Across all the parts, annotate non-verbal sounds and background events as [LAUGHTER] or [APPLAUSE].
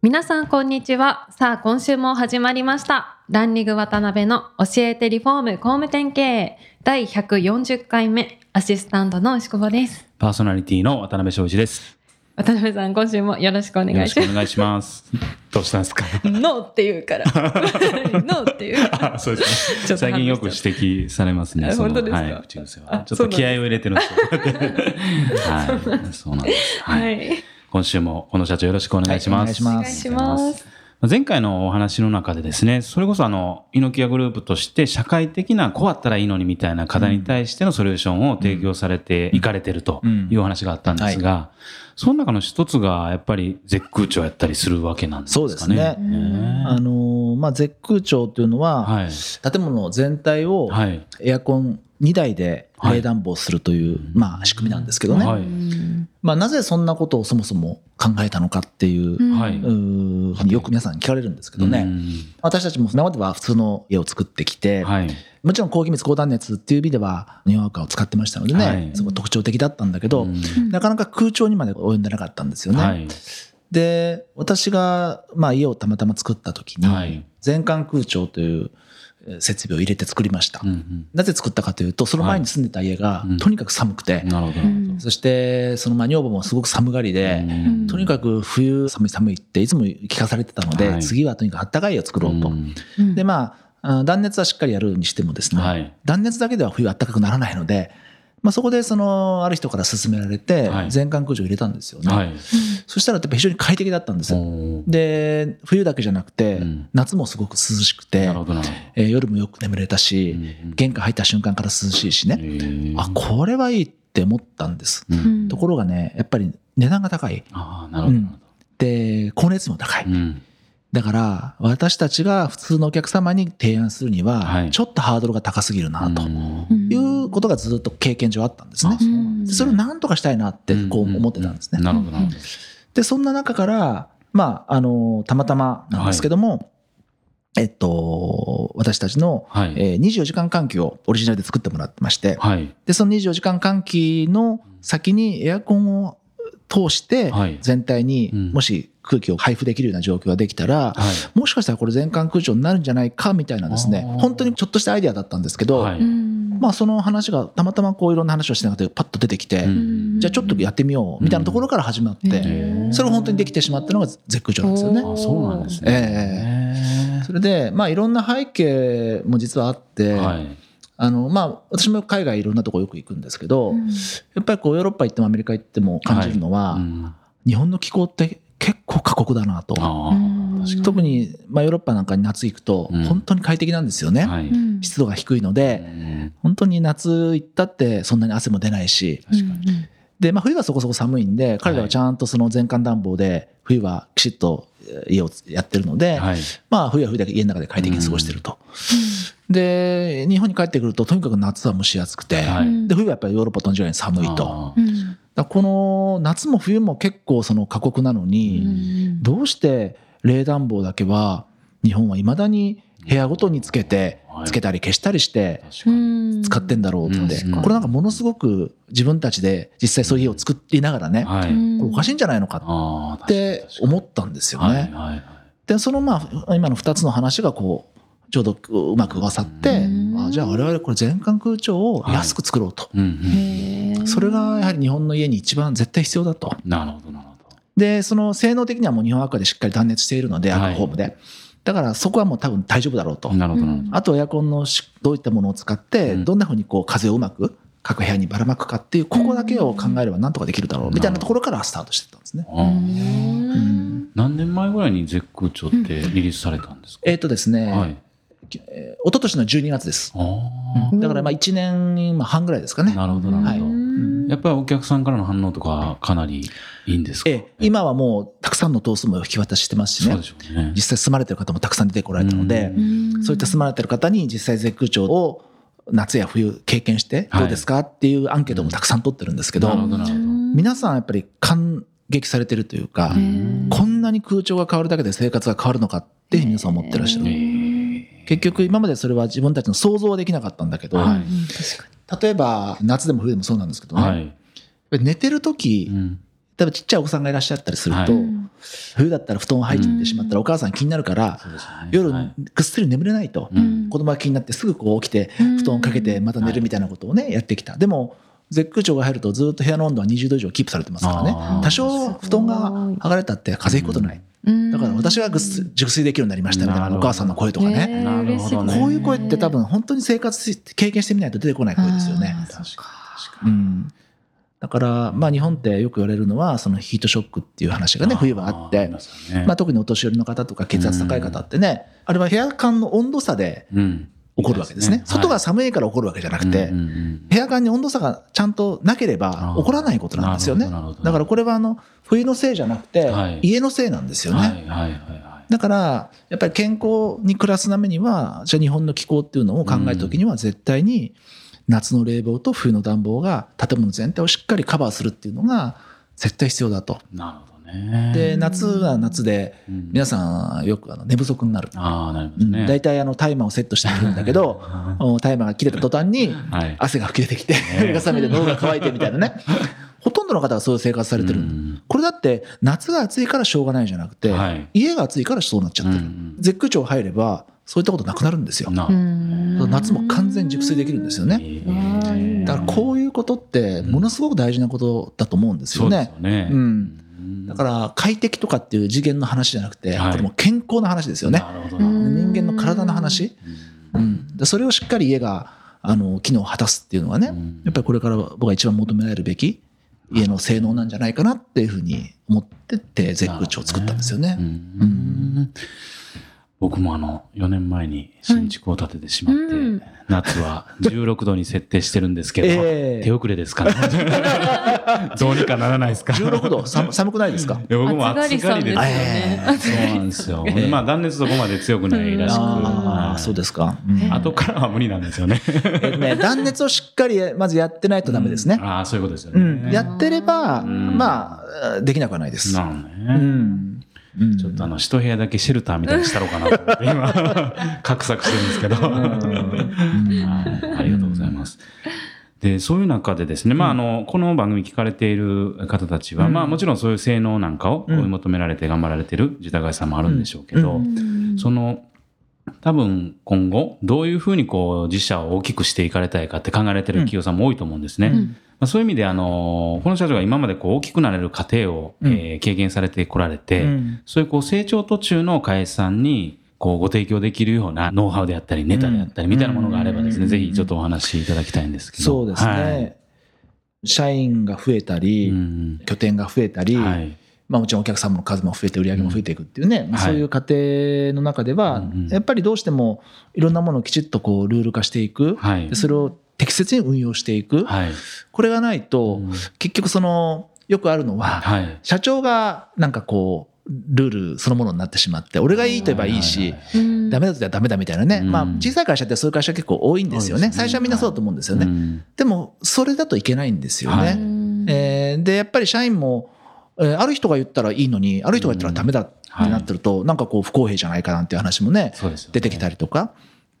皆さんこんにちはさあ今週も始まりましたランリング渡辺の教えてリフォーム工務店経営第140回目アシスタントの牛久保ですパーソナリティの渡辺翔一です。渡辺さん今週もよろしくお願いしますしくお願いします。どうしたんですか？[LAUGHS] ノーって言うから [LAUGHS] ノーって言う [LAUGHS] あそうですね。最近よく指摘されますね。本当ですか？はい、口癖あは。ちょっと気合を入れてるんですよ。はい、そうなんです。は。はいい今週もこの社長よろしくお願いします。はいお願いします。前回のお話の中でですね、それこそあの、イノキアグループとして社会的なこうあったらいいのにみたいな課題に対してのソリューションを提供されていかれてるというお話があったんですが、その中の一つがやっぱり絶空調やったりするわけなんですかね。そうですね。ね。あのーまあ、絶空調というのは、はい。建物全体をはい。エアコン2台で冷暖房するという、まあ、仕組みなんですけどね、はいまあ、なぜそんなことをそもそも考えたのかっていう、はいうよく皆さんに聞かれるんですけどね、うん私たちも今までは普通の家を作ってきて、はい。もちろん高気密高断熱っていう意味では日本アカを使ってましたのでね、はいすごい特徴的だったんだけど、うんなかなか空調にまで及んでなかったんですよね。はい。で私が、まあ、家をたまたま作った時に、はい全館空調というえー設備を入れて作りました、うんうん。なぜ作ったかというとその前に住んでた家がうん。とにかく寒くて、なるほど。なるほそしてそのまあ女房もすごく寒がりどで、うん。とにかく冬寒い寒いっていつも聞かされてたので、はい。次はとにかくあったかい家を作ろうと、うん。でまああ断熱はしっかりやるにしてもですね、はい。断熱だけでは冬はあったかくならないので、まあ、そこでそのある人から勧められてはい。全館空調を入れたんですよね、はい。そしたらやっぱ非常に快適だったんですよ。で冬だけじゃなくて、うん。夏もすごく涼しくてなるほどな。るほえー夜もよく眠れたし、うんうん。玄関入った瞬間から涼しいしど。ね、あこれはいいって思ったんです、うん。ところがねやっぱり値段が高い。ああ、なるほど。で光熱費も高い、うん。だから私たちが普通のお客様に提案するにははい。ちょっとハードルが高すぎるなとうんいうことがずっと経験上あったんですねあ。そすねそれを何とかしたいなってこう思ってたんですね。なるほどなるほど。でそんな中からまああのたまたまなんですけども、えっと私たちの、はい。えー24時間換気をオリジナルで作ってもらってましてはい。でその24時間換気の先にエアコンを通してはい全体にうんもし空気を配布できるような状況ができたら、はい。もしかしたらこれ全館空調になるんじゃないかみたいなですね本当にちょっとしたアイデアだったんですけど、はいまあその話がたまたまこういろんな話をしてなくてパッと出てきて、うん。じゃあちょっとやってみようみたいなところから始まって、ーそれが本当にできてしまったのが絶空調なんですよね。あそうなんですね。それでまあいろんな背景も実はあって、はい。あのまあ私も海外いろんなとこよく行くんですけど、やっぱりこうヨーロッパ行ってもアメリカ行っても感じるのは、うん。日本の気候って結構過酷だなと。特に、まあ、ヨーロッパなんかに夏行くとうん本当に快適なんですよね、に。はい。湿度が低いのでうん本当に夏行ったってそんなに汗も出ないし確かに。で、まあ、冬はそこそこ寒いんで彼らはちゃんとその全館暖房で冬はきちっとえー家をやってるので、はい。まあ冬は冬で家の中で快適に過ごしてると。で日本に帰ってくるととにかく夏は蒸し暑くて、はいで冬はやっぱりヨーロッパと同じように寒いと。この夏も冬も結構その過酷なのに、どうして冷暖房だけは日本はいまだに部屋ごとにつけてはいつけたり消したりして。使ってんだろうって、うんこれなんかものすごく自分たちで実際そういう家を作りながらね、はい。これおかしいんじゃないのかって思ったんですよね。でそのまあ今の2つの話がこうちょうどうまく合わさって、あじゃあ我々これ全館空調を安く作ろうと、うんうん。それがやはり日本の家に一番絶対必要だと。なるほどなるほど。でその性能的にはもう日本アクアでしっかり断熱しているので、はいアクアホームでだからそこはもう多分大丈夫だろうと、なるほど。あとエアコンのしどういったものを使ってうんどんなふうにこう風をうまく各部屋にばらまくかっていうここだけを考えればなんとかできるだろうみたいなところからスタートしてたんですね。何年前ぐらいに絶空調ってリリースされたんですか、えっ、とですね、はい。えー一昨年の12月です。あだからまあ1年半ぐらいですかね。あ、なるほどなるほど。はいやっぱりお客さんからの反応とかかなりいいんですか、え今はもうたくさんの棟数も引き渡ししてますしね、ね、実際住まれてる方もたくさん出てこられたので、そういった住まれてる方に実際絶空調を夏や冬経験してどうですか、はい、っていうアンケートもたくさん取ってるんですけど、皆さんやっぱり感激されてるというか、こんなに空調が変わるだけで生活が変わるのかって皆さん思ってらっしゃる。結局今までそれは自分たちの想像はできなかったんだけど、はい、例えば夏でも冬でもそうなんですけどね、はい、寝てる時、うん、例えばちっちゃいお子さんがいらっしゃったりすると、はい、冬だったら布団を入ってしまったらお母さん気になるから、夜ぐっすり眠れないと、子供が気になってすぐこう起きて布団をかけてまた寝るみたいなことをねやってきた。でも絶空調が入るとずっと部屋の温度は20度以上キープされてますからね。多少布団が剥がれたって風邪ひくことない、だから私は熟睡できるようになりましたみたいなお母さんの声とかね。なるほどこういう声って多分本当に生活経験してみないと出てこない声ですよね。確かに。うん。だから、まあ日本ってよく言われるのは、そのヒートショックっていう話がね、冬はあって、まあ特にお年寄りの方とか血圧高い方ってね、あれは部屋間の温度差で起こるわけですね。外が寒いから起こるわけじゃなくて、部屋間に温度差がちゃんとなければ起こらないことなんですよね。だからこれはあの、冬のせいじゃなくて、家のせいなんですよね。だから、やっぱり健康に暮らすためには、じゃあ日本の気候っていうのを考えた時には絶対に夏の冷房と冬の暖房が建物全体をしっかりカバーするっていうのが絶対必要だと。なるほど。で夏は夏で皆さんよくあの寝不足になる。大体あのタイマーをセットしてるんだけど [LAUGHS] タイマーが切れた途端に汗が吹き出てきて目が覚めて喉が渇いてみたいなね。[LAUGHS] ほとんどの方がそういう生活されてる。これだって夏が暑いからしょうがないじゃなくて、家が暑いからそうなっちゃってる。絶空調入ればそういったことなくなるんですよ。夏も完全熟睡できるんですよね。だからこういうことってものすごく大事なことだと思うんですよね。ねうんだから快適とかっていう次元の話じゃなくて、これも健康な話ですよね。人間の体の話。うん、でそれをしっかり家があの機能を果たすっていうのはね、やっぱりこれから僕が一番求められるべき家の性能なんじゃないかなっていうふうに思ってて絶空調を作ったんですよね。うん僕もあの4年前に新築を建ててしまって、うん、夏は16度に設定してるんですけど、[LAUGHS] えー、手遅れですかね。[LAUGHS] どうにかならないですか？16度？寒寒くないですか？僕も暑がりですよね、そうなんですよ、えー、まあ断熱そこまで強くないらしく、ああそうですか、うん、後からは無理なんですよね。えね [LAUGHS] 断熱をしっかりまずやってないとダメですね、うん、ああそういうことですよね、うん、やってれば、まあできなくはないです。なるほどね、うんちょっとあの、一部屋だけシェルターみたいにしたろうかなと思って、今、画策してるんですけど。ありがとうございます。で、そういう中でですね、まあ、あの、この番組聞かれている方たちは、まあ、もちろんそういう性能なんかを追い求められて頑張られてる自宅会さんもあるんでしょうけど、その、多分今後、どういうふうにこう、自社を大きくしていかれたいかって考えられてる企業さんも多いと思うんですね。まあ、そういう意味で、あの、この社長が今までこう大きくなれる過程を、うん、えー、経験されてこられて、うん、そういうこう成長途中の会社さんに、こうご提供できるようなノウハウであったり、ネタであったり、みたいなものがあればですね、ぜひちょっとお話しいただきたいんですけど。そうですね。はい、社員が増えたり、拠点が増えたり、はい。まあ、もちろんお客様の数も増えて売り上げも増えていくっていうね、うん、そういう過程の中では、やっぱりどうしてもいろんなものをきちっとこうルール化していく、はい、それを適切に運用していく、はい、これがないと、うん、結局そのよくあるのは、はい、社長がなんかこうルールそのものになってしまって、俺がいいと言えばいいし、ダメだと言ったらダメだみたいなね。まあ、小さい会社ってそういう会社結構多いんですよね。最初はみんなそうだと思うんですよね。でも、それだといけないんですよね。えー、で、やっぱり社員も、えー、ある人が言ったらいいのに、ある人が言ったらダメだってなってると、なんかこう不公平じゃないかなんていう話もね、出てきたりとか。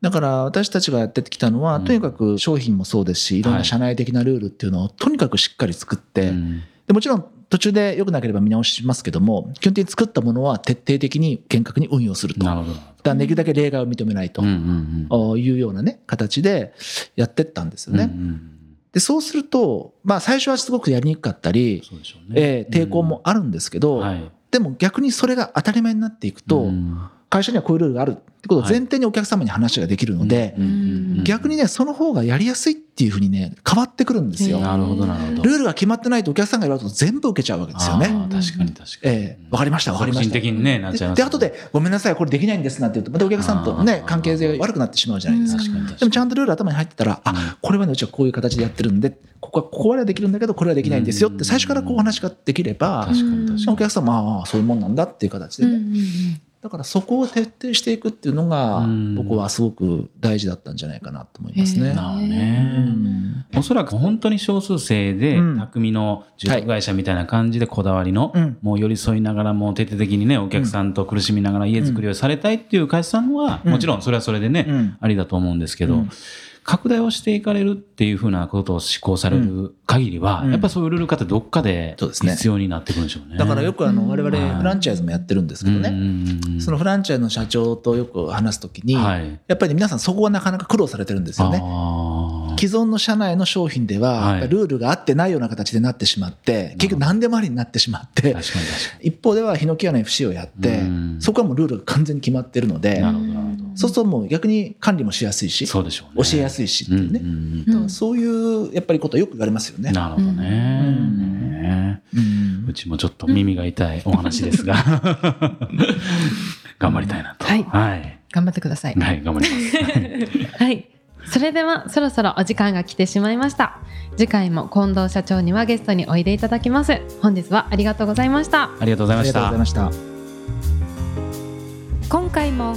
だから私たちがやってきたのは、とにかく商品もそうですし、い。ろんな社内的なルールっていうのをとにかくしっかり作って、でもちろん途中で良くなければ見直しますけども、基本的に作ったものは徹底的に厳格に運用すると。なるほど。だできるだけ例外を認めないというようなね、形でやってったんですよね。で、そうすると、まあ最初はすごくやりにくかったり、ね。えー、抵抗もあるんですけど、はい、でも逆にそれが当たり前になっていくと、会社にはこういうルールがあるってことを前提にお客様に話ができるので、逆にねその方がやりやすいっていうふうにね変わってくるんですよ。なるほどなるほど。ルールが決まってないとお客さんが言われると全部受けちゃうわけですよね。確かに確かに。ええー、わかりましたわかりました。的にねなっちゃいます、で後でごめんなさいこれできないんですなんて言うとまたお客さんとね関係性が悪くなってしまうじゃないですか。でもちゃんとルール頭に入ってたら、あこれはねうちはこういう形でやってるんでここはここはできるんだけどこれはできないんですよって最初からこう話ができればお客さんもああそういうもんなんだっていう形でね。だからそこを徹底していくっていうのが僕はすごく大事だったんじゃないかなと思いますね。なるね。おそらく本当に少数制で匠の住宅会社みたいな感じでこだわりの、もう寄り添いながらも徹底的にねお客さんと苦しみながら家づくりをされたいっていう会社さんはもちろんそれはそれでね、ありだと思うんですけど。拡大をしていかれるっていうふうなことを施行される限りは、うん、やっぱそういうルール化ってどっかで必要になってくるんでしょうね。うねだからよくあの我々フランチャイズもやってるんですけどね、そのフランチャイズの社長とよく話すときに、はい、やっぱり皆さんそこはなかなか苦労されてるんですよね。既存の社内の商品では、ルールが合ってないような形でなってしまって、結局何でもありになってしまって、[LAUGHS] 一方ではヒノキ屋の FC をやって、そこはもうルールが完全に決まってるので、そうするともう逆に管理もしやすいし、そうでしょうね、教えやすいしっていうね、うんうん、そういうやっぱりことよく言われますよね。なるほどね、うちもちょっと耳が痛いお話ですが。[LAUGHS] 頑張りたいなと、はい、はい、頑張ってください。はい、頑張ります。はい。それではそろそろお時間が来てしまいました。次回も近藤社長にはゲストにおいでいただきます。本日はありがとうございました。ありがとうございました。今回も